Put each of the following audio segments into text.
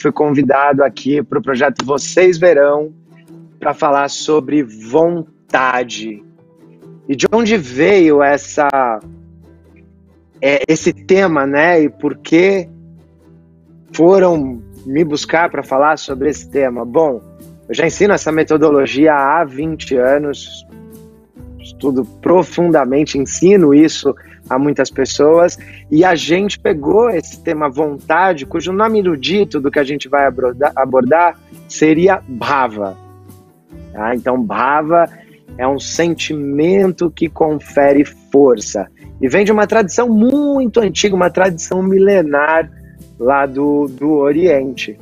fui convidado aqui para o projeto Vocês Verão para falar sobre vontade. E de onde veio essa é, esse tema, né? E por que foram me buscar para falar sobre esse tema? Bom, eu já ensino essa metodologia há 20 anos, estudo profundamente, ensino isso a muitas pessoas, e a gente pegou esse tema vontade, cujo nome erudito do que a gente vai abordar, abordar seria Bhava. Tá? Então, Bhava é um sentimento que confere força. E vem de uma tradição muito antiga, uma tradição milenar lá do, do Oriente.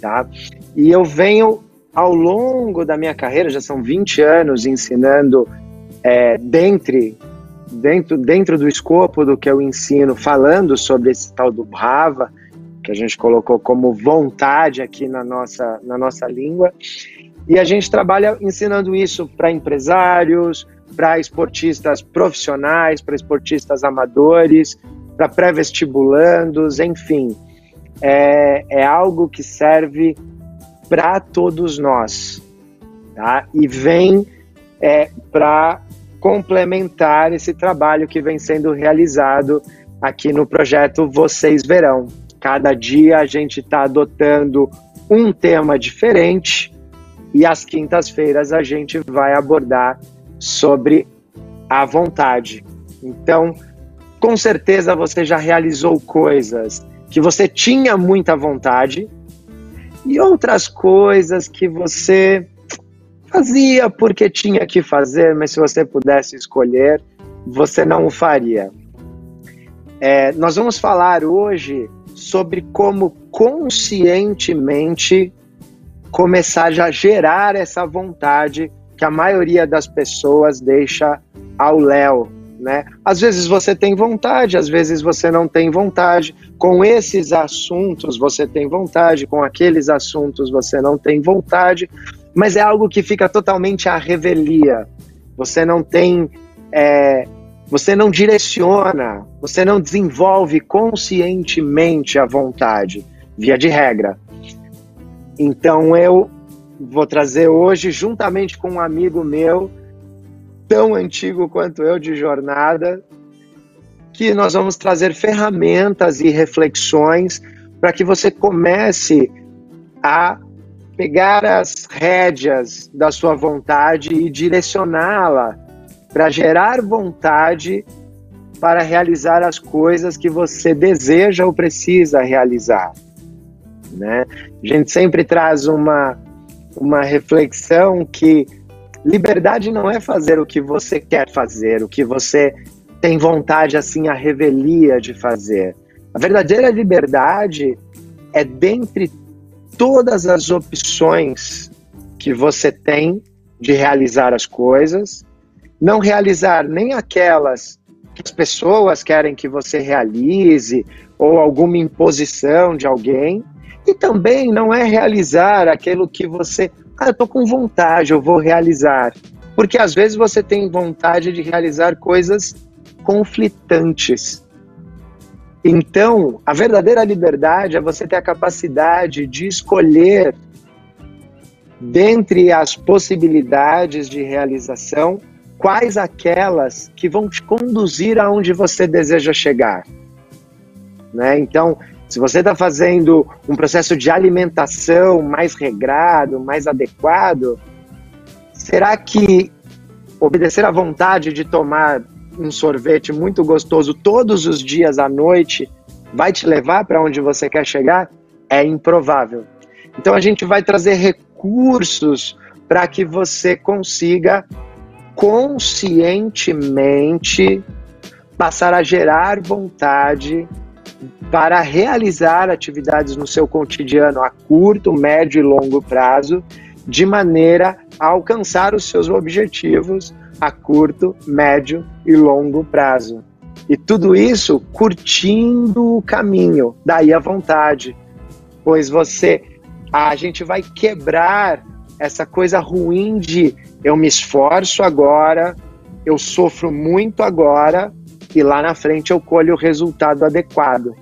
Tá? E eu venho, ao longo da minha carreira, já são 20 anos ensinando é, dentre, dentro, dentro do escopo do que eu ensino, falando sobre esse tal do Bhava, que a gente colocou como vontade aqui na nossa, na nossa língua. E a gente trabalha ensinando isso para empresários, para esportistas profissionais, para esportistas amadores, para pré-vestibulandos, enfim. É, é algo que serve para todos nós. Tá? E vem é, para complementar esse trabalho que vem sendo realizado aqui no projeto Vocês Verão. Cada dia a gente está adotando um tema diferente e às quintas-feiras a gente vai abordar sobre a vontade. Então, com certeza você já realizou coisas que você tinha muita vontade e outras coisas que você fazia porque tinha que fazer, mas se você pudesse escolher, você não o faria. É, nós vamos falar hoje sobre como conscientemente começar a gerar essa vontade que a maioria das pessoas deixa ao léu, né? Às vezes você tem vontade, às vezes você não tem vontade. Com esses assuntos você tem vontade, com aqueles assuntos você não tem vontade, mas é algo que fica totalmente à revelia. Você não tem, é, você não direciona, você não desenvolve conscientemente a vontade, via de regra. Então eu vou trazer hoje, juntamente com um amigo meu, tão antigo quanto eu de jornada, que nós vamos trazer ferramentas e reflexões para que você comece a pegar as rédeas da sua vontade e direcioná-la para gerar vontade para realizar as coisas que você deseja ou precisa realizar né? A gente sempre traz uma, uma reflexão que liberdade não é fazer o que você quer fazer, o que você tem vontade, assim, a revelia de fazer. A verdadeira liberdade é dentre todas as opções que você tem de realizar as coisas, não realizar nem aquelas que as pessoas querem que você realize ou alguma imposição de alguém, e também não é realizar aquilo que você, ah, eu tô com vontade, eu vou realizar. Porque às vezes você tem vontade de realizar coisas conflitantes. Então, a verdadeira liberdade é você ter a capacidade de escolher dentre as possibilidades de realização quais aquelas que vão te conduzir aonde você deseja chegar. Né? Então, se você está fazendo um processo de alimentação mais regrado, mais adequado, será que obedecer à vontade de tomar um sorvete muito gostoso todos os dias à noite vai te levar para onde você quer chegar? É improvável. Então a gente vai trazer recursos para que você consiga conscientemente passar a gerar vontade para realizar atividades no seu cotidiano a curto, médio e longo prazo, de maneira a alcançar os seus objetivos a curto, médio e longo prazo. E tudo isso curtindo o caminho, daí a vontade, pois você, a gente vai quebrar essa coisa ruim de eu me esforço agora, eu sofro muito agora, e lá na frente eu colho o resultado adequado.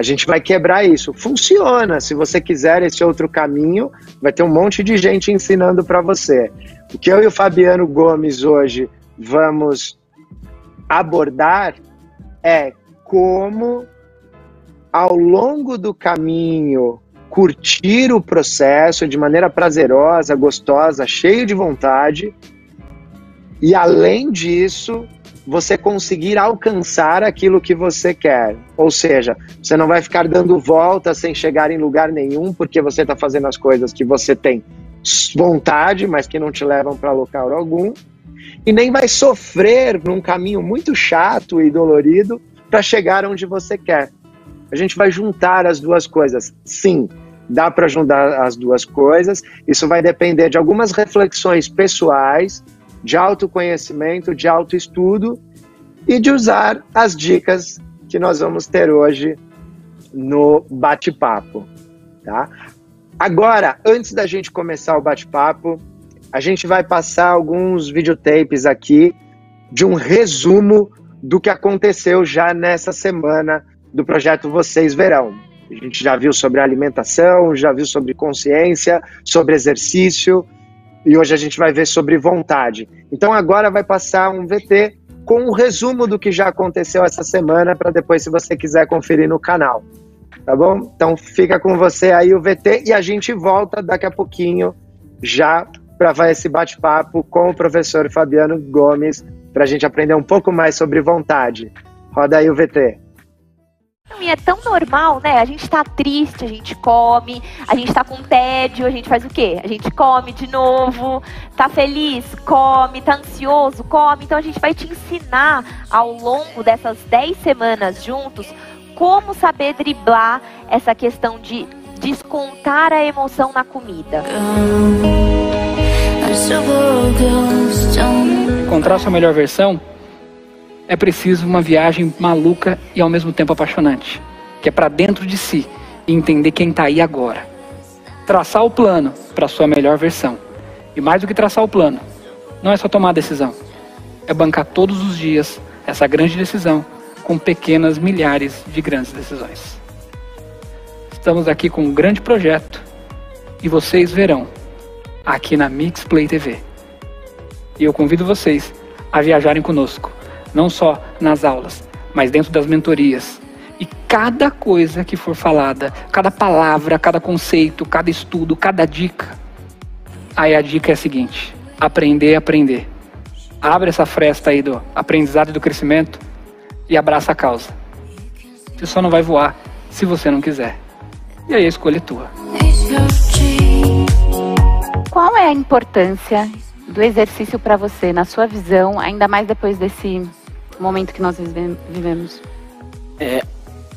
A gente vai quebrar isso. Funciona. Se você quiser esse outro caminho, vai ter um monte de gente ensinando para você. O que eu e o Fabiano Gomes hoje vamos abordar é como, ao longo do caminho, curtir o processo de maneira prazerosa, gostosa, cheio de vontade. E além disso, você conseguir alcançar aquilo que você quer. Ou seja, você não vai ficar dando volta sem chegar em lugar nenhum, porque você está fazendo as coisas que você tem vontade, mas que não te levam para local algum. E nem vai sofrer num caminho muito chato e dolorido para chegar onde você quer. A gente vai juntar as duas coisas. Sim, dá para juntar as duas coisas. Isso vai depender de algumas reflexões pessoais de autoconhecimento, de autoestudo e de usar as dicas que nós vamos ter hoje no bate-papo, tá? Agora, antes da gente começar o bate-papo, a gente vai passar alguns videotapes aqui de um resumo do que aconteceu já nessa semana do projeto Vocês Verão. A gente já viu sobre alimentação, já viu sobre consciência, sobre exercício, e hoje a gente vai ver sobre vontade. Então agora vai passar um VT com um resumo do que já aconteceu essa semana para depois, se você quiser conferir no canal. Tá bom? Então fica com você aí o VT e a gente volta daqui a pouquinho já para esse bate-papo com o professor Fabiano Gomes para a gente aprender um pouco mais sobre vontade. Roda aí o VT. E é tão normal, né? A gente tá triste, a gente come, a gente tá com tédio, a gente faz o quê? A gente come de novo, tá feliz, come, tá ansioso, come. Então a gente vai te ensinar ao longo dessas 10 semanas juntos como saber driblar essa questão de descontar a emoção na comida. Encontrar sua melhor versão é preciso uma viagem maluca e ao mesmo tempo apaixonante, que é para dentro de si e entender quem está aí agora. Traçar o plano para sua melhor versão. E mais do que traçar o plano, não é só tomar a decisão, é bancar todos os dias essa grande decisão com pequenas milhares de grandes decisões. Estamos aqui com um grande projeto e vocês verão aqui na Mixplay TV. E eu convido vocês a viajarem conosco não só nas aulas, mas dentro das mentorias. E cada coisa que for falada, cada palavra, cada conceito, cada estudo, cada dica, aí a dica é a seguinte: aprender, aprender. Abre essa fresta aí do aprendizado e do crescimento e abraça a causa. Você só não vai voar se você não quiser. E aí a escolha é tua. Qual é a importância do exercício para você, na sua visão, ainda mais depois desse momento que nós vivemos. É,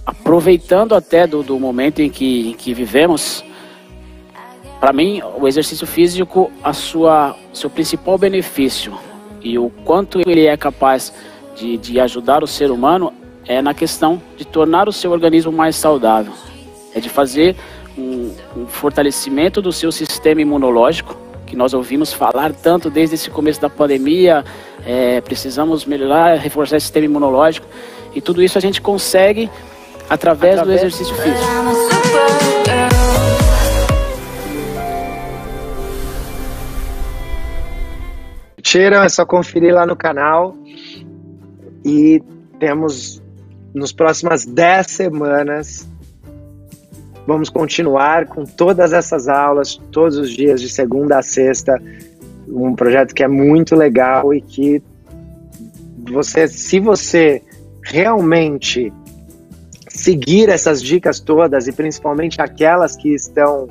aproveitando até do, do momento em que, em que vivemos, para mim o exercício físico, a sua seu principal benefício e o quanto ele é capaz de, de ajudar o ser humano é na questão de tornar o seu organismo mais saudável, é de fazer um, um fortalecimento do seu sistema imunológico que nós ouvimos falar tanto desde esse começo da pandemia, é, precisamos melhorar, reforçar o sistema imunológico, e tudo isso a gente consegue através, através do exercício físico. Tiram, é só conferir lá no canal. E temos nos próximas 10 semanas Vamos continuar com todas essas aulas, todos os dias, de segunda a sexta. Um projeto que é muito legal e que você, se você realmente seguir essas dicas todas e principalmente aquelas que estão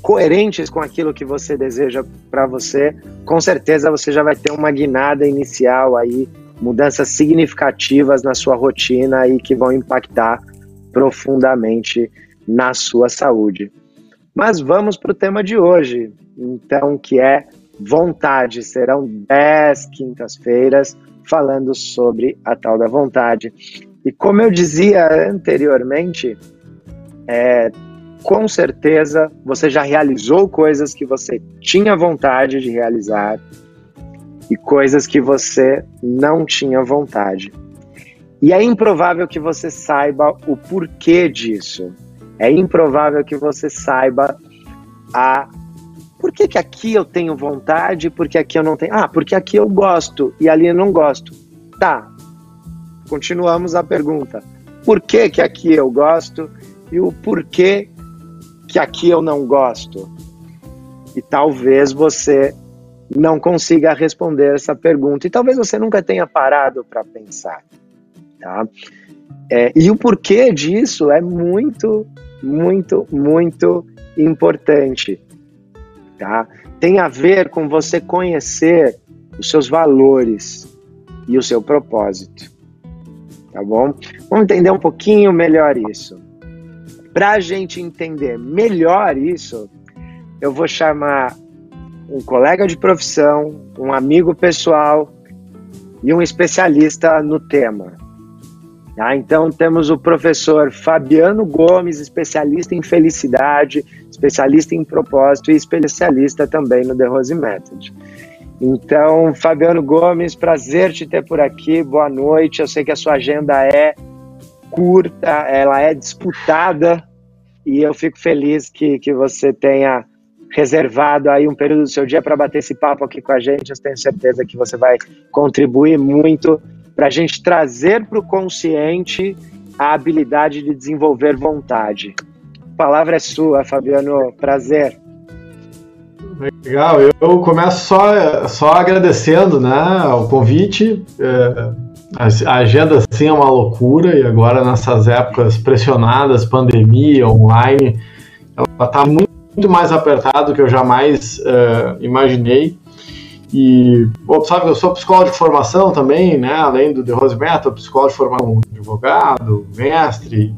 coerentes com aquilo que você deseja para você, com certeza você já vai ter uma guinada inicial aí, mudanças significativas na sua rotina e que vão impactar profundamente na sua saúde. Mas vamos para o tema de hoje, então, que é vontade. Serão 10 quintas-feiras falando sobre a tal da vontade. E como eu dizia anteriormente, é, com certeza você já realizou coisas que você tinha vontade de realizar e coisas que você não tinha vontade. E é improvável que você saiba o porquê disso. É improvável que você saiba a por que, que aqui eu tenho vontade, porque aqui eu não tenho. Ah, porque aqui eu gosto e ali eu não gosto. Tá. Continuamos a pergunta. Por que, que aqui eu gosto e o porquê que aqui eu não gosto? E talvez você não consiga responder essa pergunta. E talvez você nunca tenha parado para pensar. Tá? É, e o porquê disso é muito, muito, muito importante. Tá? Tem a ver com você conhecer os seus valores e o seu propósito. Tá bom? Vamos entender um pouquinho melhor isso. Para a gente entender melhor isso, eu vou chamar um colega de profissão, um amigo pessoal e um especialista no tema. Tá? Então temos o professor Fabiano Gomes, especialista em felicidade, especialista em propósito e especialista também no The Rose Method. Então, Fabiano Gomes, prazer te ter por aqui, boa noite. Eu sei que a sua agenda é curta, ela é disputada e eu fico feliz que, que você tenha reservado aí um período do seu dia para bater esse papo aqui com a gente. Eu tenho certeza que você vai contribuir muito para a gente trazer para o consciente a habilidade de desenvolver vontade. A palavra é sua, Fabiano. Prazer. Legal, eu começo só, só agradecendo né, o convite. É, a agenda sim é uma loucura e agora nessas épocas pressionadas, pandemia, online, ela está muito mais apertado do que eu jamais uh, imaginei. E, bom, sabe que eu sou psicólogo de formação também, né? Além do The Rose Method, psicólogo de formação, advogado, mestre,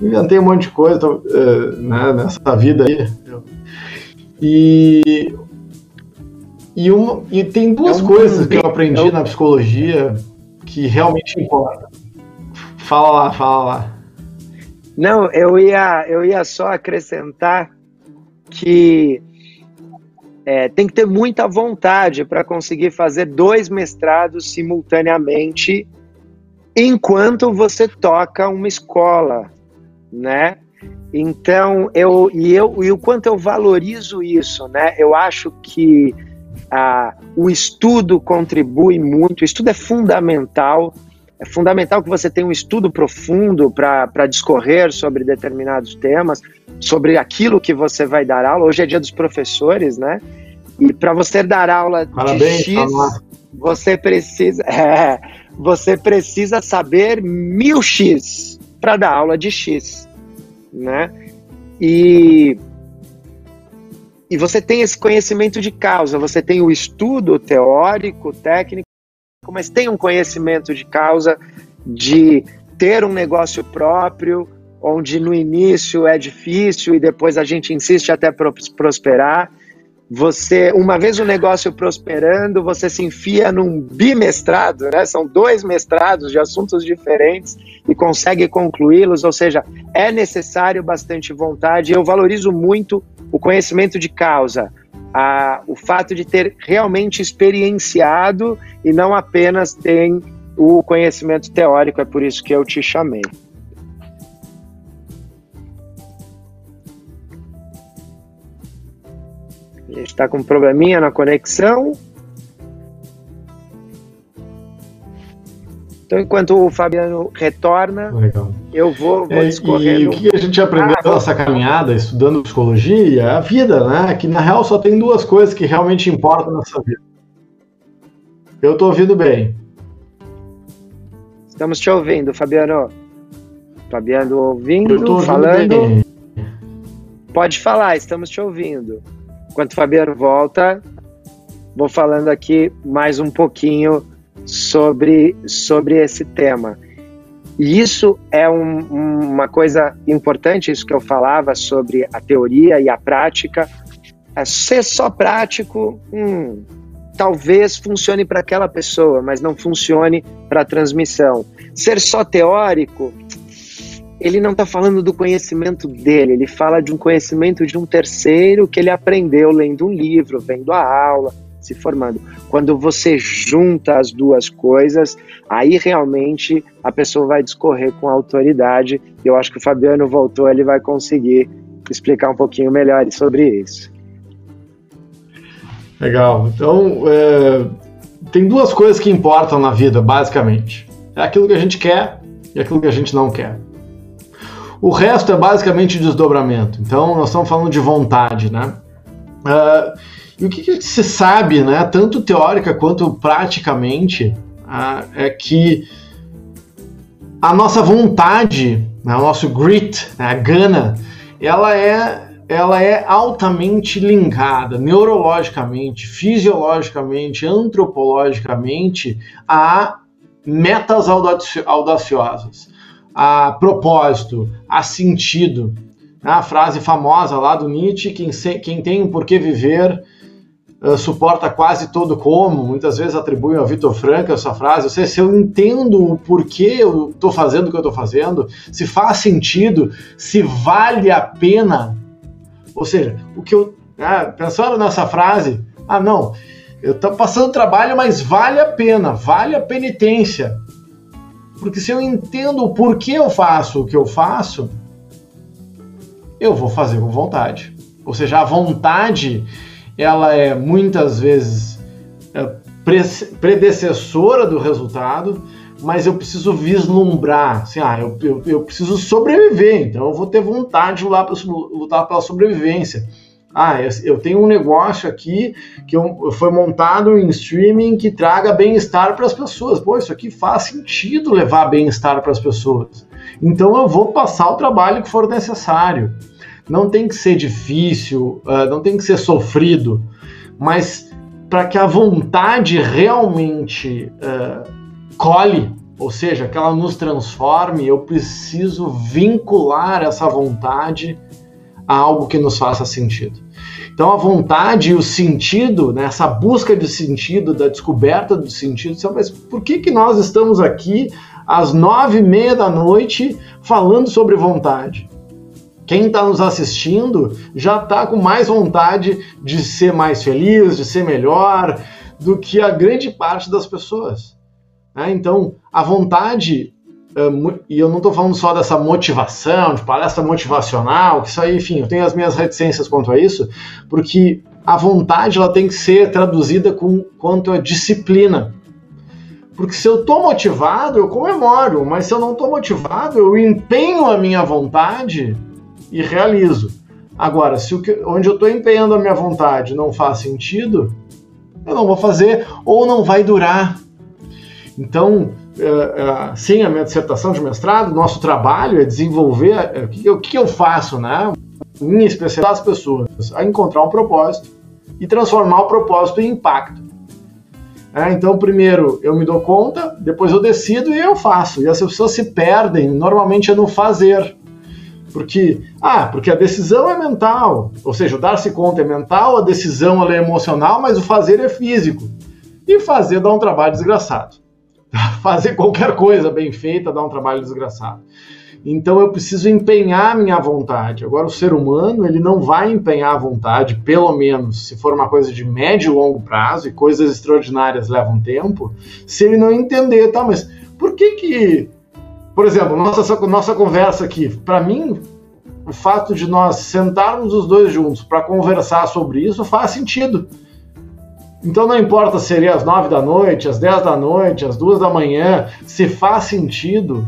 inventei um monte de coisa uh, né, nessa vida aí. E, e, uma, e tem duas é um coisas que eu aprendi é na psicologia que realmente importam. Fala lá, fala lá. Não, eu ia, eu ia só acrescentar que é, tem que ter muita vontade para conseguir fazer dois mestrados simultaneamente enquanto você toca uma escola, né? Então eu e eu e o quanto eu valorizo isso, né? Eu acho que ah, o estudo contribui muito, o estudo é fundamental é fundamental que você tenha um estudo profundo para discorrer sobre determinados temas, sobre aquilo que você vai dar aula. Hoje é dia dos professores, né? E para você dar aula Parabéns, de X, você precisa, é, você precisa saber mil X para dar aula de X, né? E e você tem esse conhecimento de causa, você tem o estudo teórico, técnico mas tem um conhecimento de causa de ter um negócio próprio, onde no início é difícil e depois a gente insiste até prosperar. Você, uma vez o negócio prosperando, você se enfia num bimestrado, né? São dois mestrados de assuntos diferentes e consegue concluí-los, ou seja, é necessário bastante vontade. Eu valorizo muito o conhecimento de causa, a, o fato de ter realmente experienciado e não apenas tem o conhecimento teórico, é por isso que eu te chamei. A gente está com um probleminha na conexão. Então, enquanto o Fabiano retorna, Legal. eu vou, vou é, E o que a gente aprendeu ah, nessa caminhada, estudando psicologia, a vida, né? Que na real só tem duas coisas que realmente importam nessa vida. Eu estou ouvindo bem. Estamos te ouvindo, Fabiano. Fabiano ouvindo, ouvindo falando. Bem. Pode falar, estamos te ouvindo. Enquanto o Fabiano volta, vou falando aqui mais um pouquinho sobre, sobre esse tema. E isso é um, uma coisa importante, isso que eu falava sobre a teoria e a prática. É ser só prático, hum, talvez funcione para aquela pessoa, mas não funcione para a transmissão. Ser só teórico, ele não está falando do conhecimento dele, ele fala de um conhecimento de um terceiro que ele aprendeu lendo um livro, vendo a aula, se formando. Quando você junta as duas coisas, aí realmente a pessoa vai discorrer com autoridade. E eu acho que o Fabiano voltou, ele vai conseguir explicar um pouquinho melhor sobre isso. Legal. Então, é, tem duas coisas que importam na vida, basicamente. É aquilo que a gente quer e aquilo que a gente não quer. O resto é basicamente desdobramento. Então, nós estamos falando de vontade, né? Uh, e o que, que, se sabe, né, tanto teórica quanto praticamente, uh, é que a nossa vontade, né, o nosso grit, né, a gana, ela é ela é altamente linkada neurologicamente, fisiologicamente, antropologicamente a metas audaciosas, a propósito, a sentido. A frase famosa lá do Nietzsche: quem, quem tem um porquê viver uh, suporta quase todo como. Muitas vezes atribuem ao Vitor Franco essa frase. Ou seja, se eu entendo o porquê eu estou fazendo o que eu estou fazendo, se faz sentido, se vale a pena ou seja, o que eu. Ah, pensaram nessa frase? Ah, não, eu estou passando trabalho, mas vale a pena, vale a penitência. Porque se eu entendo o porquê eu faço o que eu faço, eu vou fazer com vontade. Ou seja, a vontade, ela é muitas vezes é, predecessora do resultado, mas eu preciso vislumbrar, assim, ah, eu, eu, eu preciso sobreviver, então eu vou ter vontade de lutar, lutar pela sobrevivência. Ah, eu, eu tenho um negócio aqui que eu, foi montado em streaming que traga bem-estar para as pessoas. Pô, isso aqui faz sentido levar bem-estar para as pessoas. Então eu vou passar o trabalho que for necessário. Não tem que ser difícil, uh, não tem que ser sofrido, mas para que a vontade realmente uh, cole, ou seja, que ela nos transforme, eu preciso vincular essa vontade a algo que nos faça sentido. Então a vontade e o sentido, né, essa busca de sentido, da descoberta do sentido, mas por que, que nós estamos aqui às nove e meia da noite falando sobre vontade? Quem está nos assistindo já está com mais vontade de ser mais feliz, de ser melhor do que a grande parte das pessoas. Né? Então, a vontade, e eu não estou falando só dessa motivação, de palestra motivacional, que isso aí, enfim, eu tenho as minhas reticências quanto a isso, porque a vontade ela tem que ser traduzida com quanto a disciplina. Porque se eu estou motivado, eu comemoro, mas se eu não estou motivado, eu empenho a minha vontade e realizo. Agora, se o que, onde eu estou empenhando a minha vontade não faz sentido, eu não vou fazer ou não vai durar. Então, é, é, sim, a minha dissertação de mestrado, nosso trabalho é desenvolver é, o que, eu faço, né? Em especial as pessoas, a encontrar um propósito e transformar o propósito em impacto. Então, primeiro eu me dou conta, depois eu decido e eu faço. E as pessoas se perdem, normalmente é no fazer. Porque, ah, porque a decisão é mental, ou seja, o dar-se conta é mental, a decisão é emocional, mas o fazer é físico. E fazer dá um trabalho desgraçado. fazer qualquer coisa bem feita dá um trabalho desgraçado. Então eu preciso empenhar minha vontade. Agora o ser humano ele não vai empenhar a vontade, pelo menos se for uma coisa de médio e longo prazo e coisas extraordinárias levam tempo, se ele não entender, tá? Mas por que que, por exemplo, nossa nossa conversa aqui, para mim o fato de nós sentarmos os dois juntos para conversar sobre isso faz sentido. Então não importa se seria às nove da noite, às dez da noite, às duas da manhã, se faz sentido,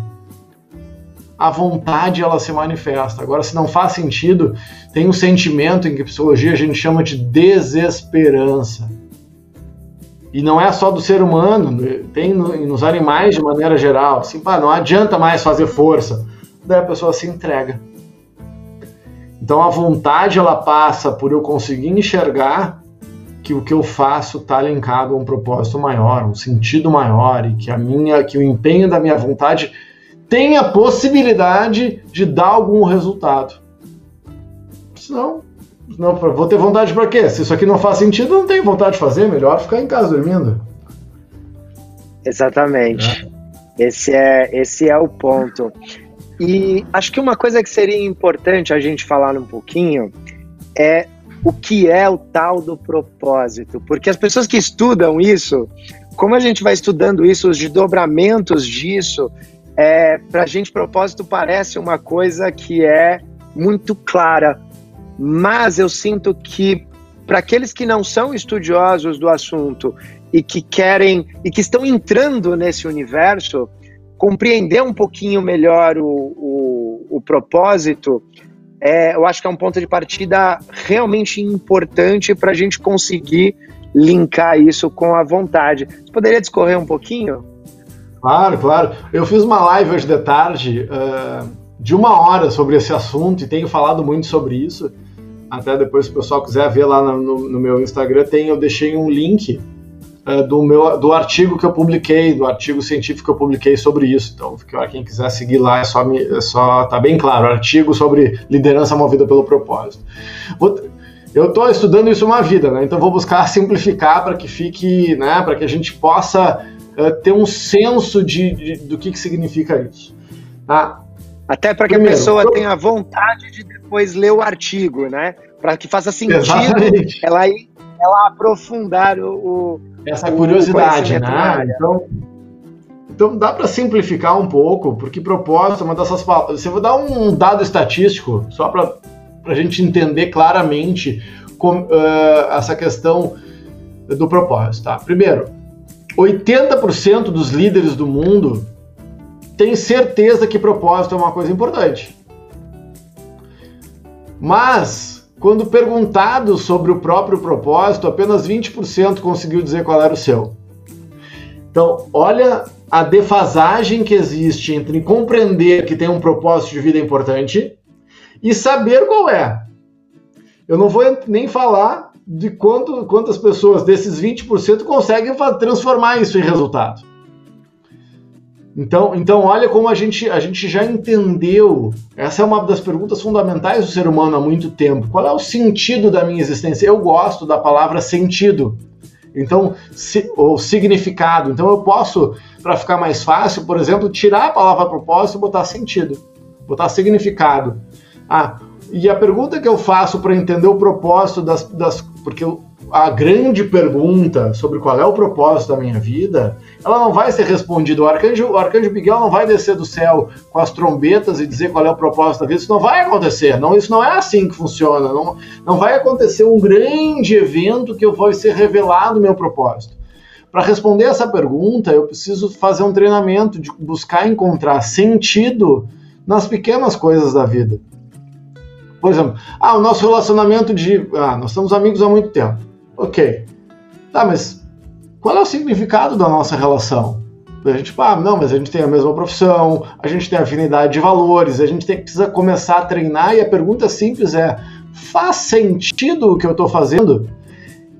a vontade ela se manifesta. Agora, se não faz sentido, tem um sentimento em que psicologia a gente chama de desesperança. E não é só do ser humano, tem nos animais de maneira geral. Assim, pá, não adianta mais fazer força. Daí a pessoa se entrega. Então a vontade ela passa por eu conseguir enxergar que o que eu faço está linkado a um propósito maior, um sentido maior e que a minha, que o empenho da minha vontade tem a possibilidade de dar algum resultado. Senão, não, vou ter vontade para quê? Se isso aqui não faz sentido, não tenho vontade de fazer, melhor ficar em casa dormindo. Exatamente. É. Esse é esse é o ponto. E acho que uma coisa que seria importante a gente falar um pouquinho é o que é o tal do propósito, porque as pessoas que estudam isso, como a gente vai estudando isso, os desdobramentos disso, é, para a gente propósito parece uma coisa que é muito clara, mas eu sinto que para aqueles que não são estudiosos do assunto e que querem e que estão entrando nesse universo, compreender um pouquinho melhor o, o, o propósito, é, eu acho que é um ponto de partida realmente importante para a gente conseguir linkar isso com a vontade. Você poderia discorrer um pouquinho? Claro, claro. Eu fiz uma live hoje de tarde uh, de uma hora sobre esse assunto e tenho falado muito sobre isso. Até depois, se o pessoal quiser ver lá no, no meu Instagram, tem, eu deixei um link uh, do, meu, do artigo que eu publiquei, do artigo científico que eu publiquei sobre isso. Então, quem quiser seguir lá, é só, me, é só tá bem claro, artigo sobre liderança movida pelo propósito. Vou, eu estou estudando isso uma vida, né? Então vou buscar simplificar para que fique, né? Para que a gente possa uh, ter um senso de, de, do que, que significa isso. Tá? Até para que Primeiro, a pessoa pro... tenha vontade de depois ler o artigo, né? Para que faça sentido ela, ela aprofundar o, o essa curiosidade, né? Então, então dá para simplificar um pouco, porque propósito é uma dessas palavras. Você vou dar um dado estatístico só para a gente entender claramente com, uh, essa questão do propósito. Tá? Primeiro, 80% dos líderes do mundo têm certeza que propósito é uma coisa importante. Mas, quando perguntado sobre o próprio propósito, apenas 20% conseguiu dizer qual era o seu. Então, olha a defasagem que existe entre compreender que tem um propósito de vida importante e saber qual é. Eu não vou nem falar de quanto, quantas pessoas desses 20% conseguem transformar isso em resultado. Então, então olha como a gente, a gente já entendeu. Essa é uma das perguntas fundamentais do ser humano há muito tempo. Qual é o sentido da minha existência? Eu gosto da palavra sentido. Então, se, ou significado. Então eu posso, para ficar mais fácil, por exemplo, tirar a palavra propósito e botar sentido, botar significado. Ah, e a pergunta que eu faço para entender o propósito das, das porque a grande pergunta sobre qual é o propósito da minha vida, ela não vai ser respondida. O arcanjo, o arcanjo Miguel não vai descer do céu com as trombetas e dizer qual é o propósito da vida. Isso não vai acontecer. Não, isso não é assim que funciona. Não, não vai acontecer um grande evento que eu vou ser revelado o meu propósito. Para responder essa pergunta, eu preciso fazer um treinamento de buscar encontrar sentido nas pequenas coisas da vida. Por exemplo, ah, o nosso relacionamento de. Ah, nós somos amigos há muito tempo. Ok. Tá, mas qual é o significado da nossa relação? A gente, ah, não, mas a gente tem a mesma profissão, a gente tem afinidade de valores, a gente tem, precisa começar a treinar e a pergunta simples é: faz sentido o que eu estou fazendo?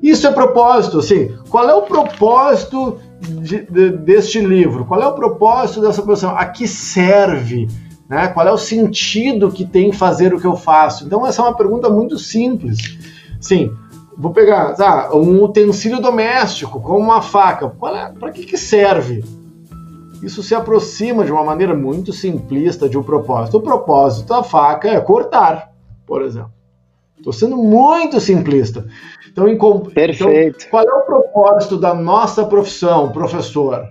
Isso é propósito, assim, qual é o propósito de, de, deste livro? Qual é o propósito dessa profissão? A que serve? Né? Qual é o sentido que tem fazer o que eu faço? Então, essa é uma pergunta muito simples. Sim, vou pegar tá, um utensílio doméstico, como uma faca. É, Para que, que serve? Isso se aproxima de uma maneira muito simplista de um propósito. O propósito da faca é cortar, por exemplo. Estou sendo muito simplista. Então, em, Perfeito. Então, qual é o propósito da nossa profissão, professor?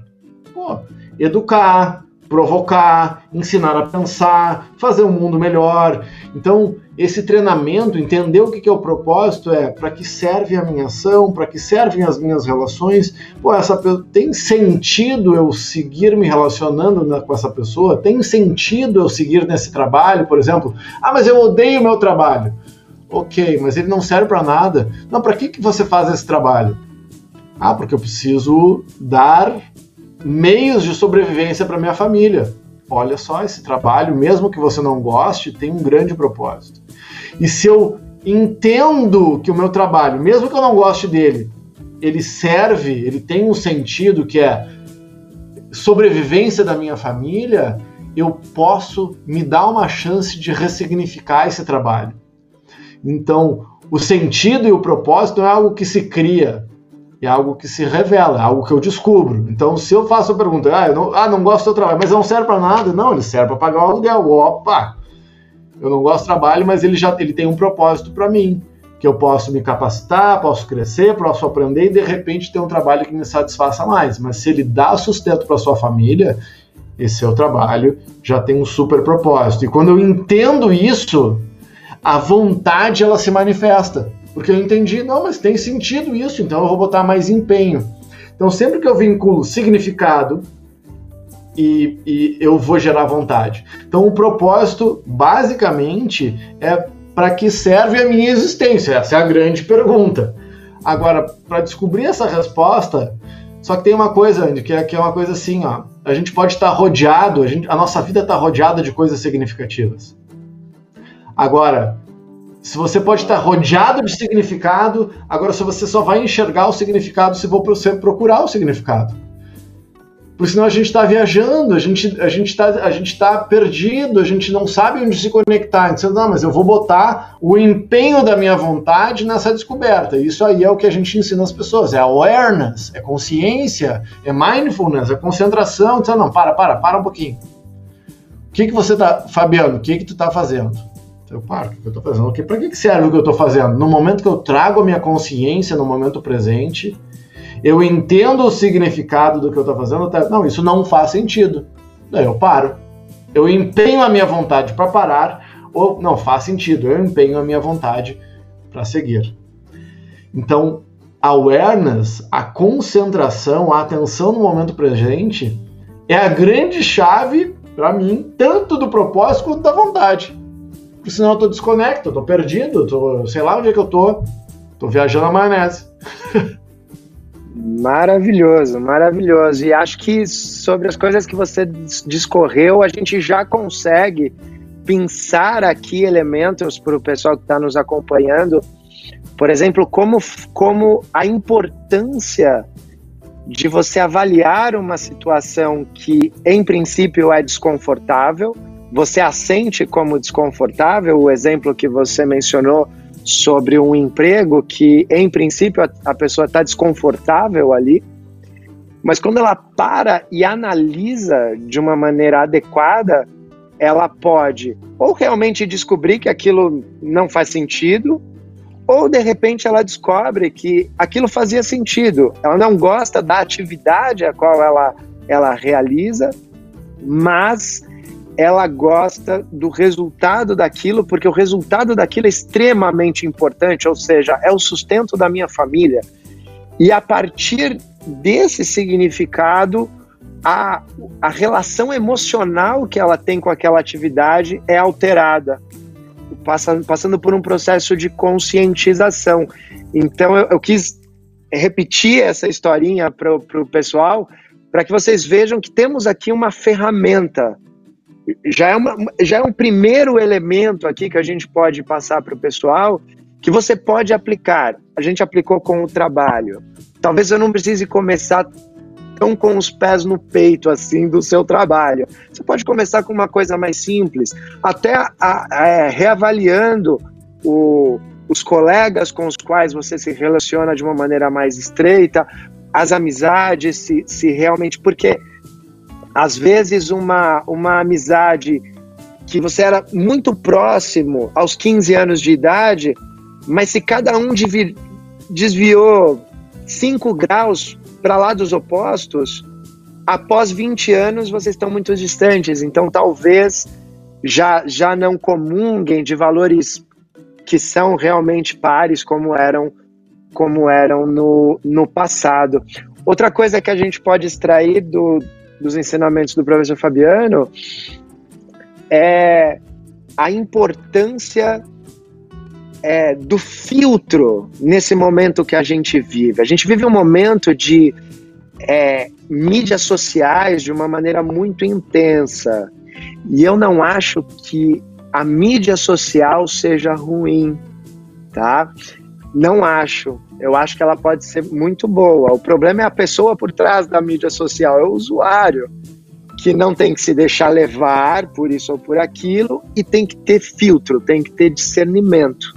Pô, educar, provocar, ensinar a pensar, fazer um mundo melhor. Então, esse treinamento, entender o que é o propósito, é para que serve a minha ação, para que servem as minhas relações. Pô, essa tem sentido eu seguir me relacionando com essa pessoa? Tem sentido eu seguir nesse trabalho, por exemplo? Ah, mas eu odeio o meu trabalho. Ok, mas ele não serve para nada. Não, para que, que você faz esse trabalho? Ah, porque eu preciso dar meios de sobrevivência para minha família. Olha só, esse trabalho, mesmo que você não goste, tem um grande propósito. E se eu entendo que o meu trabalho, mesmo que eu não goste dele, ele serve, ele tem um sentido que é sobrevivência da minha família, eu posso me dar uma chance de ressignificar esse trabalho. Então, o sentido e o propósito não é algo que se cria, é algo que se revela, é algo que eu descubro. Então, se eu faço a pergunta, ah, não, ah, não gosto do seu trabalho, mas não serve para nada, não, ele serve para pagar o aluguel. Opa! Eu não gosto do trabalho, mas ele já ele tem um propósito para mim. que eu posso me capacitar, posso crescer, posso aprender e de repente ter um trabalho que me satisfaça mais. Mas se ele dá sustento para sua família, esse seu trabalho já tem um super propósito. E quando eu entendo isso, a vontade ela se manifesta. Porque eu entendi, não, mas tem sentido isso, então eu vou botar mais empenho. Então sempre que eu vinculo significado e, e eu vou gerar vontade. Então o propósito, basicamente, é para que serve a minha existência? Essa é a grande pergunta. Agora, para descobrir essa resposta, só que tem uma coisa, Andy, que é, que é uma coisa assim, ó. A gente pode estar rodeado, a, gente, a nossa vida está rodeada de coisas significativas. Agora, se você pode estar rodeado de significado, agora se você só vai enxergar o significado se você procurar o significado. Porque senão a gente está viajando, a gente a está tá perdido, a gente não sabe onde se conectar. Então, não, mas eu vou botar o empenho da minha vontade nessa descoberta. Isso aí é o que a gente ensina as pessoas. É awareness, é consciência, é mindfulness, é concentração. Então, não, para, para, para um pouquinho. O que que você tá, Fabiano? O que que tu tá fazendo? Eu paro, o que eu tô fazendo? Para que, serve o que eu tô fazendo? No momento que eu trago a minha consciência no momento presente, eu entendo o significado do que eu estou fazendo, tá? não, isso não faz sentido. Daí eu paro. Eu empenho a minha vontade para parar, ou não faz sentido, eu empenho a minha vontade para seguir. Então, awareness, a concentração, a atenção no momento presente, é a grande chave para mim, tanto do propósito quanto da vontade. Porque senão eu tô desconecto, eu tô perdido, tô, sei lá onde é que eu tô, tô viajando a maionese. Maravilhoso, maravilhoso. E acho que sobre as coisas que você discorreu, a gente já consegue pensar aqui elementos para o pessoal que está nos acompanhando. Por exemplo, como, como a importância de você avaliar uma situação que, em princípio, é desconfortável, você a sente como desconfortável, o exemplo que você mencionou sobre um emprego que, em princípio, a, a pessoa está desconfortável ali, mas quando ela para e analisa de uma maneira adequada, ela pode ou realmente descobrir que aquilo não faz sentido, ou de repente ela descobre que aquilo fazia sentido. Ela não gosta da atividade a qual ela, ela realiza, mas ela gosta do resultado daquilo, porque o resultado daquilo é extremamente importante, ou seja, é o sustento da minha família. E a partir desse significado, a, a relação emocional que ela tem com aquela atividade é alterada, passando, passando por um processo de conscientização. Então, eu, eu quis repetir essa historinha para o pessoal, para que vocês vejam que temos aqui uma ferramenta já é, uma, já é um primeiro elemento aqui que a gente pode passar para o pessoal que você pode aplicar. A gente aplicou com o trabalho. Talvez eu não precise começar tão com os pés no peito assim do seu trabalho. Você pode começar com uma coisa mais simples, até a, a, é, reavaliando o, os colegas com os quais você se relaciona de uma maneira mais estreita, as amizades, se, se realmente. Porque às vezes uma, uma amizade que você era muito próximo aos 15 anos de idade, mas se cada um desviou 5 graus para lá dos opostos, após 20 anos vocês estão muito distantes, então talvez já, já não comunguem de valores que são realmente pares como eram como eram no, no passado. Outra coisa que a gente pode extrair do, dos ensinamentos do professor Fabiano é a importância é, do filtro nesse momento que a gente vive. A gente vive um momento de é, mídias sociais de uma maneira muito intensa. E eu não acho que a mídia social seja ruim, tá? Não acho. Eu acho que ela pode ser muito boa. O problema é a pessoa por trás da mídia social, é o usuário, que não tem que se deixar levar por isso ou por aquilo e tem que ter filtro, tem que ter discernimento.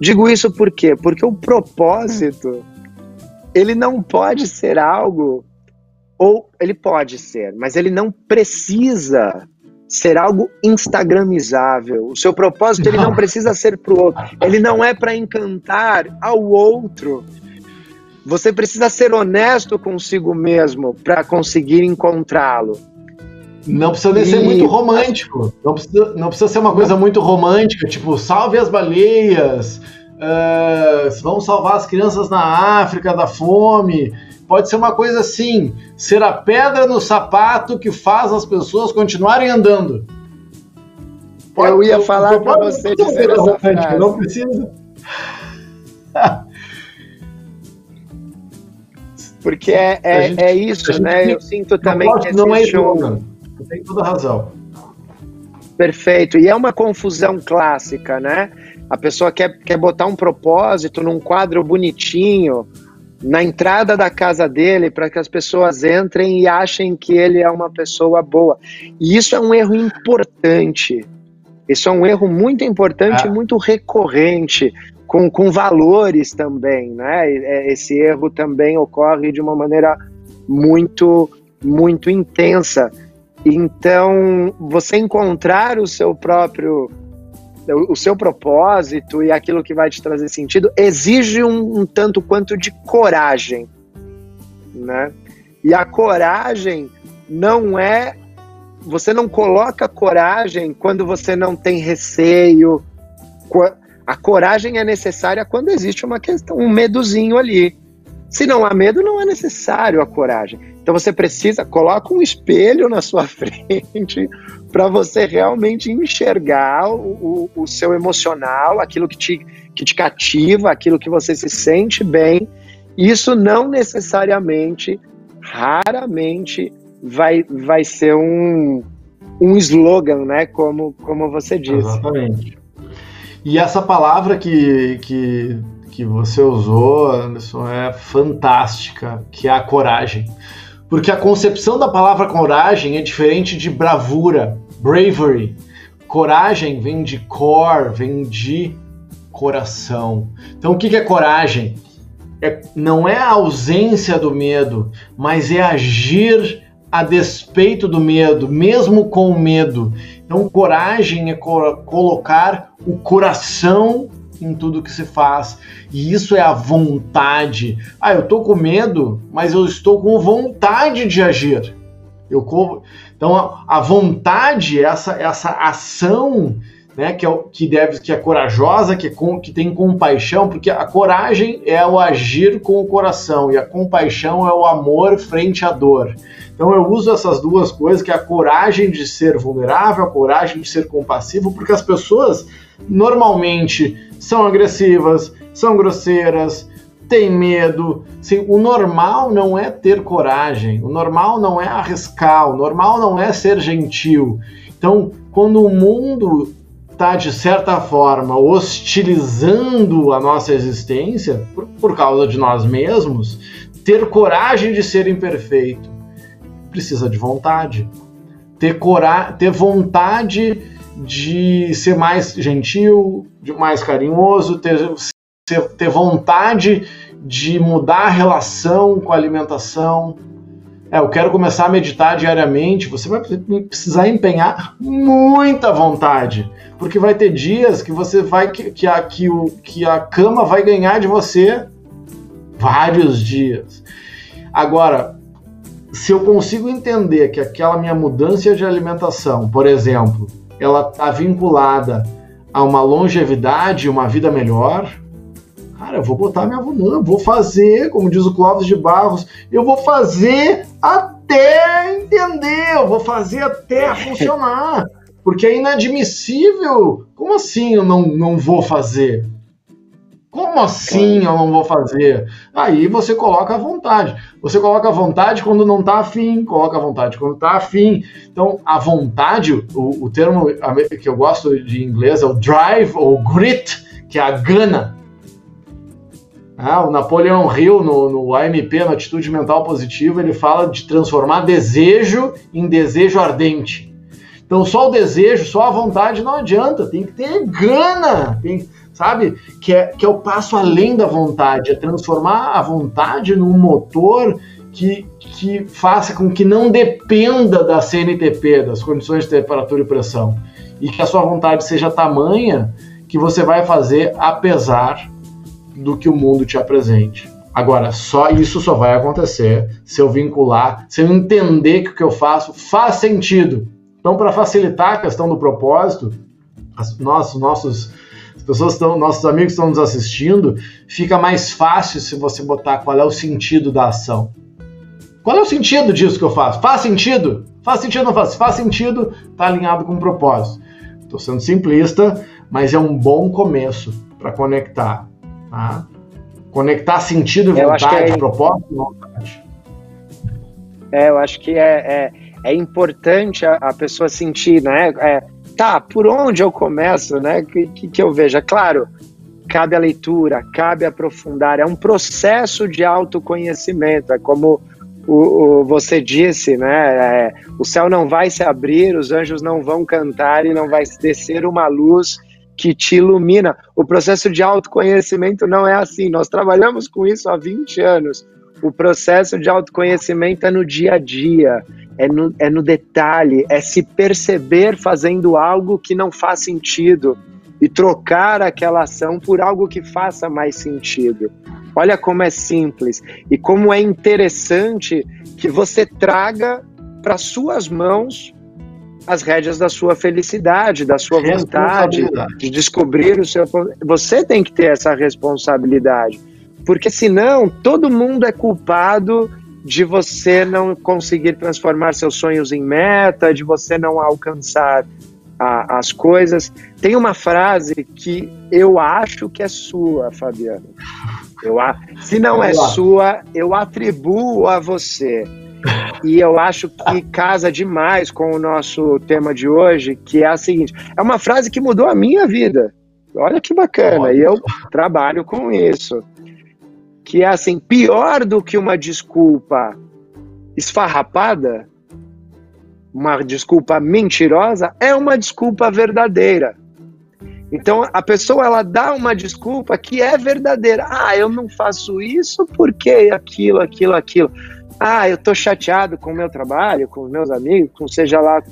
Digo isso por quê? Porque o propósito, ele não pode ser algo, ou ele pode ser, mas ele não precisa ser algo instagramizável. O seu propósito ele não precisa ser para o outro. Ele não é para encantar ao outro. Você precisa ser honesto consigo mesmo para conseguir encontrá-lo. Não precisa nem e... ser muito romântico. Não precisa, não precisa ser uma coisa muito romântica, tipo, salve as baleias, uh, vamos salvar as crianças na África da fome. Pode ser uma coisa assim, ser a pedra no sapato que faz as pessoas continuarem andando. Pode, eu ia falar para você dizer essa frase. Não precisa. Porque é, é, gente, é isso, né? Eu sinto também que não é. Você tem toda razão. Perfeito. E é uma confusão clássica, né? A pessoa quer, quer botar um propósito num quadro bonitinho na entrada da casa dele para que as pessoas entrem e achem que ele é uma pessoa boa. E isso é um erro importante. Isso é um erro muito importante e ah. muito recorrente, com, com valores também, né? É, esse erro também ocorre de uma maneira muito, muito intensa. Então, você encontrar o seu próprio o seu propósito e aquilo que vai te trazer sentido exige um, um, tanto quanto de coragem, né? E a coragem não é você não coloca coragem quando você não tem receio, a coragem é necessária quando existe uma questão, um medozinho ali. Se não há medo, não é necessário a coragem. Então você precisa, coloca um espelho na sua frente para você realmente enxergar o, o, o, seu emocional, aquilo que te, que te cativa, aquilo que você se sente bem. Isso não necessariamente, raramente, vai, vai ser um, um slogan, né? Como, como você disse. Exatamente. E essa palavra que, que, que você usou, Anderson, é fantástica, que é a coragem. Porque a concepção da palavra coragem é diferente de bravura, bravery. Coragem vem de core, vem de coração. Então, o que é coragem? É, não é a ausência do medo, mas é agir a despeito do medo, mesmo com o medo. Então, coragem é co colocar o coração em tudo que se faz. E isso é a vontade. Ah, eu tô com medo, mas eu estou com vontade de agir. Eu então a, a vontade, essa essa ação, né, que é que deve que é corajosa, que é com, que tem compaixão, porque a coragem é o agir com o coração e a compaixão é o amor frente à dor. Então eu uso essas duas coisas, que é a coragem de ser vulnerável, a coragem de ser compassivo, porque as pessoas normalmente são agressivas, são grosseiras, têm medo. Sim, o normal não é ter coragem, o normal não é arriscar, o normal não é ser gentil. Então, quando o mundo está, de certa forma, hostilizando a nossa existência por, por causa de nós mesmos, ter coragem de ser imperfeito precisa de vontade. Ter, cora ter vontade de ser mais gentil, de mais carinhoso, ter, ter vontade de mudar a relação com a alimentação. É, eu quero começar a meditar diariamente. Você vai precisar empenhar muita vontade, porque vai ter dias que você vai que, que, a, que, o, que a cama vai ganhar de você vários dias. Agora, se eu consigo entender que aquela minha mudança de alimentação, por exemplo, ela está vinculada a uma longevidade, uma vida melhor, cara, eu vou botar minha não, vou fazer, como diz o Clóvis de Barros, eu vou fazer até entender, eu vou fazer até funcionar, porque é inadmissível. Como assim eu não, não vou fazer? Como assim eu não vou fazer? Aí você coloca a vontade. Você coloca a vontade quando não está afim, coloca a vontade quando está afim. Então, a vontade, o, o, termo que eu gosto de inglês é o drive ou grit, que é a gana. Ah, o Napoleão Hill, no, no AMP, na Atitude Mental Positiva, ele fala de transformar desejo em desejo ardente. Então, só o desejo, só a vontade não adianta, tem que ter gana, tem sabe? Que é, que é o passo além da vontade, é transformar a vontade num motor que, que faça com que não dependa da CNTP, das condições de temperatura e pressão, e que a sua vontade seja tamanha que você vai fazer apesar do que o mundo te apresente. Agora, só isso só vai acontecer se eu vincular, se eu entender que o que eu faço faz sentido. Então, para facilitar a questão do propósito, as, nós, nossos pessoas estão, nossos amigos estão nos assistindo, fica mais fácil se você botar qual é o sentido da ação. Qual é o sentido disso que eu faço? Faz sentido? Faz sentido ou não faz? Faz sentido, está alinhado com o propósito. Estou sendo simplista, mas é um bom começo para conectar. Tá? Conectar sentido e vontade, é... propósito vontade. É, eu acho que é, é, é importante a, a, pessoa sentir, né? É, tá, por onde eu começo, né? Que, que, que eu veja. Claro, cabe a leitura, cabe aprofundar. É um processo de autoconhecimento. É como o, o, você disse, né? É, o céu não vai se abrir, os anjos não vão cantar e não vai descer uma luz que te ilumina. O processo de autoconhecimento não é assim. Nós trabalhamos com isso há 20 anos. O processo de autoconhecimento é no dia a dia, é no, é no detalhe, é se perceber fazendo algo que não faz sentido e trocar aquela ação por algo que faça mais sentido. Olha como é simples e como é interessante que você traga para suas mãos as rédeas da sua felicidade, da sua vontade de descobrir o seu. Você tem que ter essa responsabilidade, porque senão todo mundo é culpado de você não conseguir transformar seus sonhos em meta, de você não alcançar a, as coisas. Tem uma frase que eu acho que é sua, Fabiano. Eu, se não é sua, eu atribuo a você. E eu acho que casa demais com o nosso tema de hoje, que é a seguinte: é uma frase que mudou a minha vida. Olha que bacana, e eu trabalho com isso. Que é assim: pior do que uma desculpa esfarrapada, uma desculpa mentirosa, é uma desculpa verdadeira. Então a pessoa ela dá uma desculpa que é verdadeira. Ah, eu não faço isso porque aquilo, aquilo, aquilo. Ah, eu tô chateado com o meu trabalho, com os meus amigos, com seja lá.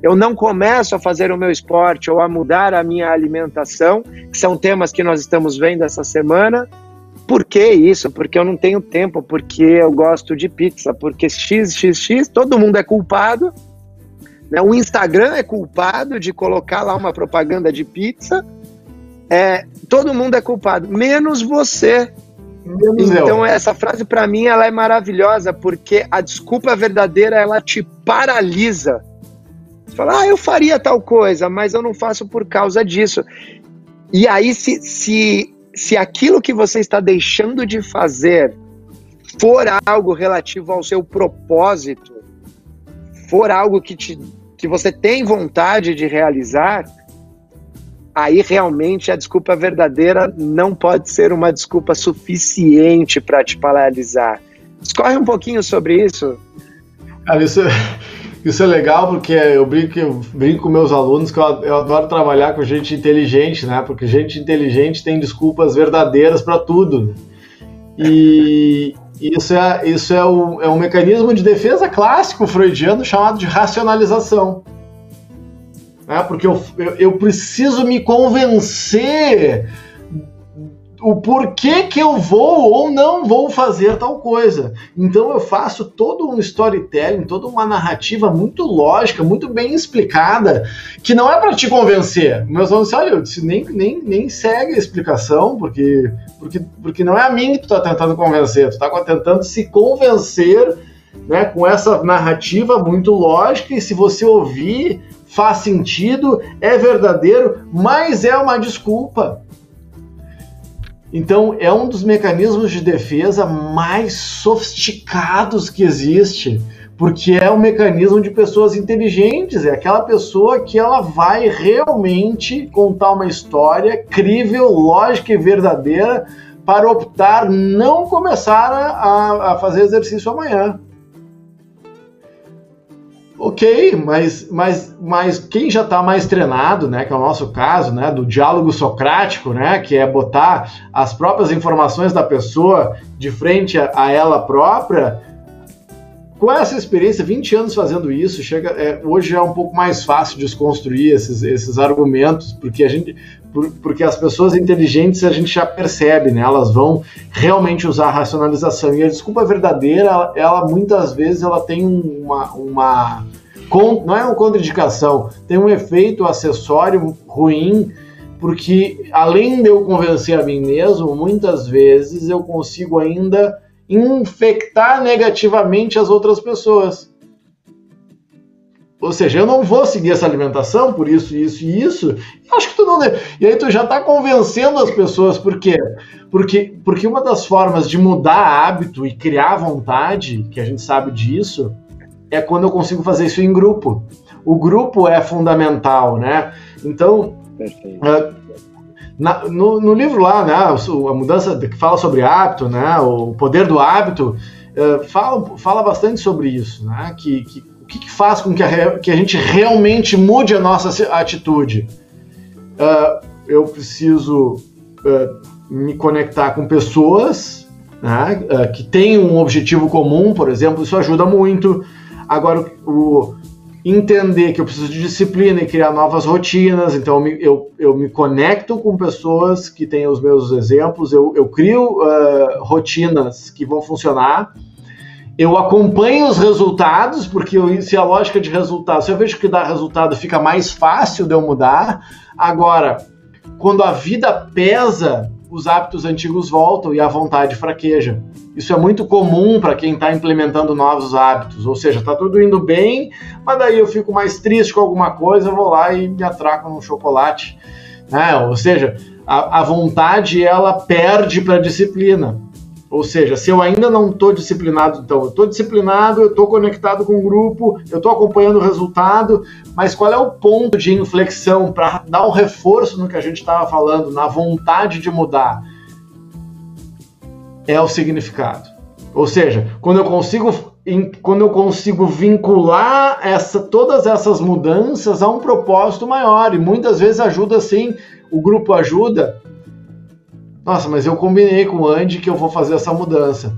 Eu não começo a fazer o meu esporte ou a mudar a minha alimentação, que são temas que nós estamos vendo essa semana. Por que isso? Porque eu não tenho tempo, porque eu gosto de pizza, porque XXX, todo mundo é culpado né? O Instagram é culpado de colocar lá uma propaganda de pizza. É, todo mundo é culpado, menos você. Menos então eu. essa frase para mim ela é maravilhosa porque a desculpa verdadeira ela te paralisa. Você fala, ah, eu faria tal coisa, mas eu não faço por causa disso. E aí se, se, se aquilo que você está deixando de fazer for algo relativo ao seu propósito, for algo que, te, que você tem vontade de realizar, aí realmente a desculpa verdadeira não pode ser uma desculpa suficiente para te paralisar. Discorre um pouquinho sobre isso. Cara, isso, isso é legal porque eu brinco, eu brinco com meus alunos que eu, eu adoro trabalhar com gente inteligente, né? Porque gente inteligente tem desculpas verdadeiras para tudo. E, isso é, isso é, o, é um mecanismo de defesa clássico freudiano chamado de racionalização. É, porque eu, eu, eu preciso me convencer o porquê que eu vou ou não vou fazer tal coisa. Então eu faço todo um storytelling, toda uma narrativa muito lógica, muito bem explicada, que não é para te convencer. Meus alunos olha, eu disse, nem, nem, nem segue a explicação, porque, porque, porque não é a mim que tu está tentando convencer, tu está tentando se convencer né, com essa narrativa muito lógica, e se você ouvir, faz sentido, é verdadeiro, mas é uma desculpa. Então, é um dos mecanismos de defesa mais sofisticados que existe, porque é um mecanismo de pessoas inteligentes, é aquela pessoa que ela vai realmente contar uma história crível, lógica e verdadeira para optar não começar a, a fazer exercício amanhã. Ok, mas, mas, mas quem já está mais treinado, né, que é o nosso caso, né, do diálogo socrático, né, que é botar as próprias informações da pessoa de frente a, a ela própria, com essa experiência, 20 anos fazendo isso, chega, é, hoje é um pouco mais fácil desconstruir esses, esses argumentos, porque a gente, por, porque as pessoas inteligentes a gente já percebe, né? Elas vão realmente usar a racionalização. E a desculpa verdadeira, ela, ela muitas vezes ela tem uma, uma não é uma contraindicação, tem um efeito acessório ruim, porque além de eu convencer a mim mesmo, muitas vezes eu consigo ainda infectar negativamente as outras pessoas. Ou seja, eu não vou seguir essa alimentação por isso, isso e isso. E acho que tu não deve. E aí tu já está convencendo as pessoas, por quê? Porque, porque uma das formas de mudar hábito e criar vontade, que a gente sabe disso, é quando eu consigo fazer isso em grupo. O grupo é fundamental, né? Então, uh, na, no, no, livro lá, né, a mudança que fala sobre hábito, né, o poder do hábito, uh, fala, fala bastante sobre isso, né, que, que o que, que, faz com que a, que a gente realmente mude a nossa atitude. Uh, eu preciso uh, me conectar com pessoas né, que têm um objetivo comum, por exemplo, isso ajuda muito. Agora, o, entender que eu preciso de disciplina e criar novas rotinas, então eu, eu, eu me conecto com pessoas que têm os meus exemplos, eu, eu crio uh, rotinas que vão funcionar, eu acompanho os resultados, porque eu, se a lógica de resultado, se eu vejo que dá resultado, fica mais fácil de eu mudar. Agora, quando a vida pesa, os hábitos antigos voltam e a vontade fraqueja. Isso é muito comum para quem está implementando novos hábitos, ou seja, está tudo indo bem, mas daí eu fico mais triste com alguma coisa, vou lá e me atraco num chocolate. Né? Ou seja, a, a vontade ela perde para a disciplina. Ou seja, se eu ainda não estou disciplinado, então eu estou disciplinado, eu estou conectado com o grupo, eu estou acompanhando o resultado, mas qual é o ponto de inflexão para dar um reforço no que a gente estava falando, na vontade de mudar? É o significado. Ou seja, quando eu consigo, quando eu consigo vincular essa, todas essas mudanças a um propósito maior, e muitas vezes ajuda sim, o grupo ajuda, nossa, mas eu combinei com o Andy que eu vou fazer essa mudança.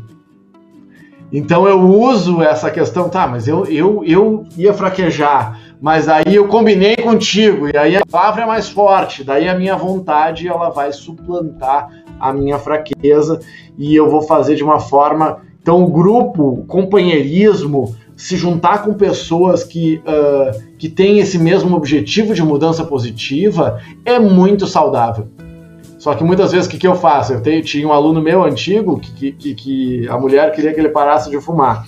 Então eu uso essa questão, tá, mas eu, eu, eu ia fraquejar, mas aí eu combinei contigo, e aí a palavra é mais forte, daí a minha vontade ela vai suplantar a minha fraqueza, e eu vou fazer de uma forma. Então, o grupo, o companheirismo, se juntar com pessoas que, uh, que têm esse mesmo objetivo de mudança positiva é muito saudável. Só que muitas vezes o que, que eu faço? Eu tenho, tinha um aluno meu antigo que, que, que a mulher queria que ele parasse de fumar.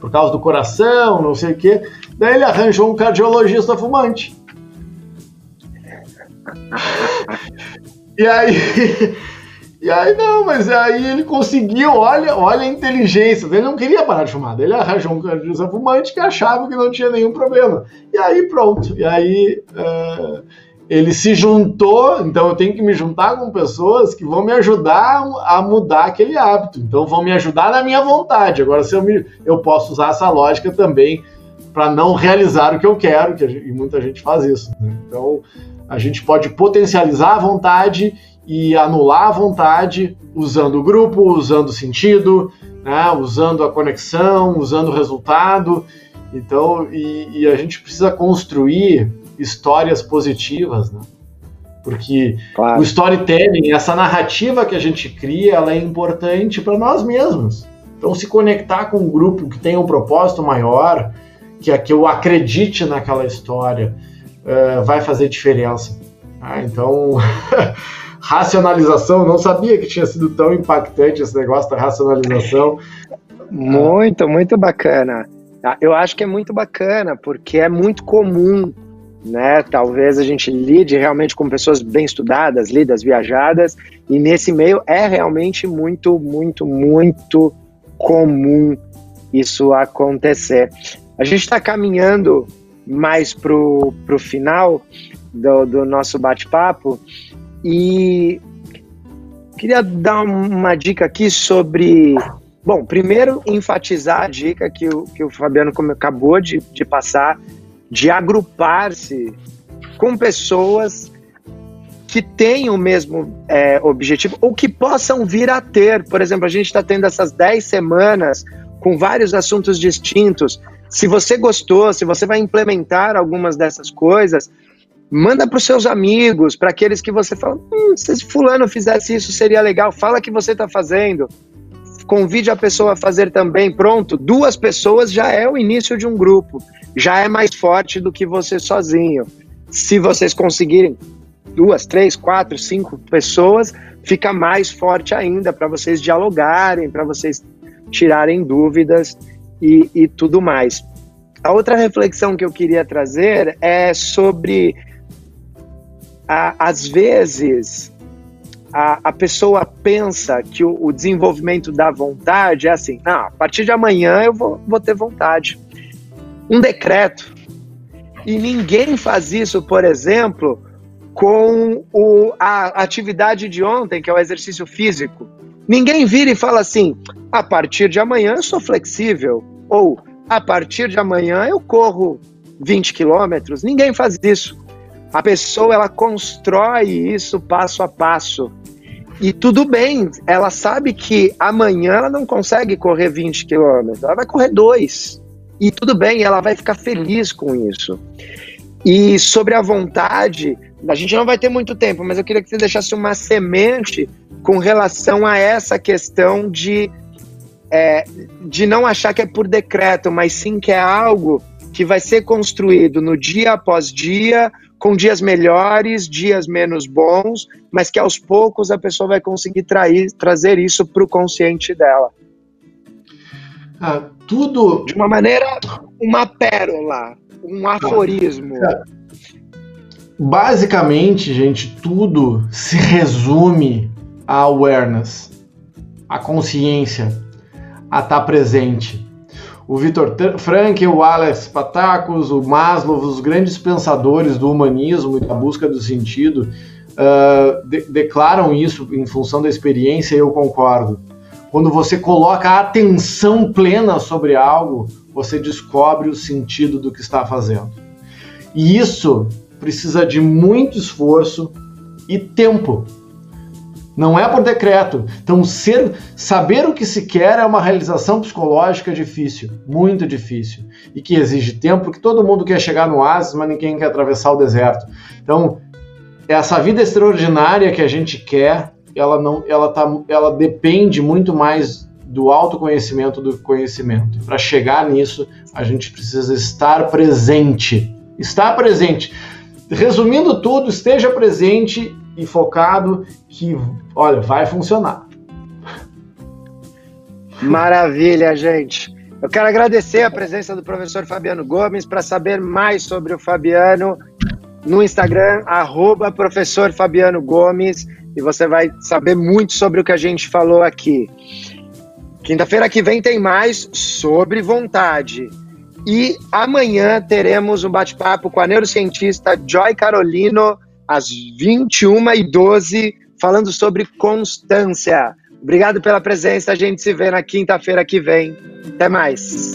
Por causa do coração, não sei o quê. Daí ele arranjou um cardiologista fumante. E aí, e aí não, mas aí ele conseguiu, olha, olha a inteligência. Ele não queria parar de fumar. Ele arranjou um cardiologista fumante que achava que não tinha nenhum problema. E aí pronto. E aí uh, ele se juntou, então eu tenho que me juntar com pessoas que vão me ajudar a mudar aquele hábito. Então vão me ajudar na minha vontade. Agora, se eu, me, eu posso usar essa lógica também para não realizar o que eu quero, que gente, e muita gente faz isso. Né? Então a gente pode potencializar a vontade e anular a vontade usando o grupo, usando o sentido, né? usando a conexão, usando o resultado. Então, e, e a gente precisa construir histórias positivas, né? Porque claro. o storytelling, essa narrativa que a gente cria, ela é importante para nós mesmos. Então, se conectar com um grupo que tem um propósito maior, que é que eu acredite naquela história, uh, vai fazer diferença. Ah, então, racionalização, não sabia que tinha sido tão impactante esse negócio da racionalização. Muito, muito bacana. Ah, eu acho que é muito bacana, porque é muito comum né? Talvez a gente lide realmente com pessoas bem estudadas, lidas, viajadas, e nesse meio é realmente muito, muito, muito comum isso acontecer. A gente está caminhando mais para o final do, do nosso bate-papo e queria dar uma dica aqui sobre. Bom, primeiro enfatizar a dica que o, que o Fabiano acabou de, de passar de agrupar-se com pessoas que têm o mesmo é, objetivo ou que possam vir a ter. Por exemplo, a gente está tendo essas 10 semanas com vários assuntos distintos. Se você gostou, se você vai implementar algumas dessas coisas, manda para os seus amigos, para aqueles que você fala, hum, se fulano fizesse isso seria legal, fala que você está fazendo. Convide a pessoa a fazer também, pronto. Duas pessoas já é o início de um grupo, já é mais forte do que você sozinho. Se vocês conseguirem duas, três, quatro, cinco pessoas, fica mais forte ainda para vocês dialogarem, para vocês tirarem dúvidas e, e tudo mais. A outra reflexão que eu queria trazer é sobre, a, às vezes, a, a pessoa pensa que o, o, desenvolvimento da vontade é assim: não, a partir de amanhã eu vou, vou ter vontade. Um decreto. E ninguém faz isso, por exemplo, com o, a atividade de ontem, que é o exercício físico. Ninguém vira e fala assim: a partir de amanhã eu sou flexível, ou a partir de amanhã eu corro 20 quilômetros. Ninguém faz isso. A pessoa ela constrói isso passo a passo. E tudo bem, ela sabe que amanhã ela não consegue correr 20 quilômetros, ela vai correr dois. E tudo bem, ela vai ficar feliz com isso. E sobre a vontade, a gente não vai ter muito tempo, mas eu queria que você deixasse uma semente com relação a essa questão de, é, de não achar que é por decreto, mas sim que é algo que vai ser construído no dia após dia, com dias melhores, dias menos bons, mas que aos poucos a pessoa vai conseguir trair, trazer isso para o consciente dela. Ah, tudo. De uma maneira, uma pérola, um aforismo. É. Basicamente, gente, tudo se resume a awareness, a consciência, a estar tá presente. O Victor Frankl, o Alex Patakos, o Maslow, os grandes pensadores do humanismo e da busca do sentido, uh, de declaram isso em função da experiência e eu concordo. Quando você coloca a atenção plena sobre algo, você descobre o sentido do que está fazendo. E isso precisa de muito esforço e tempo. Não é por decreto. Então, ser, saber o que se quer é uma realização psicológica difícil, muito difícil, e que exige tempo, porque todo mundo quer chegar no oásis, mas ninguém quer atravessar o deserto. Então, essa vida extraordinária que a gente quer, ela não, ela tá, ela depende muito mais do autoconhecimento do conhecimento. Para chegar nisso, a gente precisa estar presente. Estar presente. Resumindo tudo, esteja presente e focado que, olha, vai funcionar. Maravilha, gente. Eu quero agradecer a presença do professor Fabiano Gomes. Para saber mais sobre o Fabiano, no Instagram, arroba professor Fabiano Gomes, e você vai saber muito sobre o que a gente falou aqui. Quinta-feira que vem tem mais sobre vontade. E amanhã teremos um bate-papo com a neurocientista Joy Carolino às 21h12, falando sobre constância. Obrigado pela presença, a gente se vê na quinta-feira que vem. Até mais.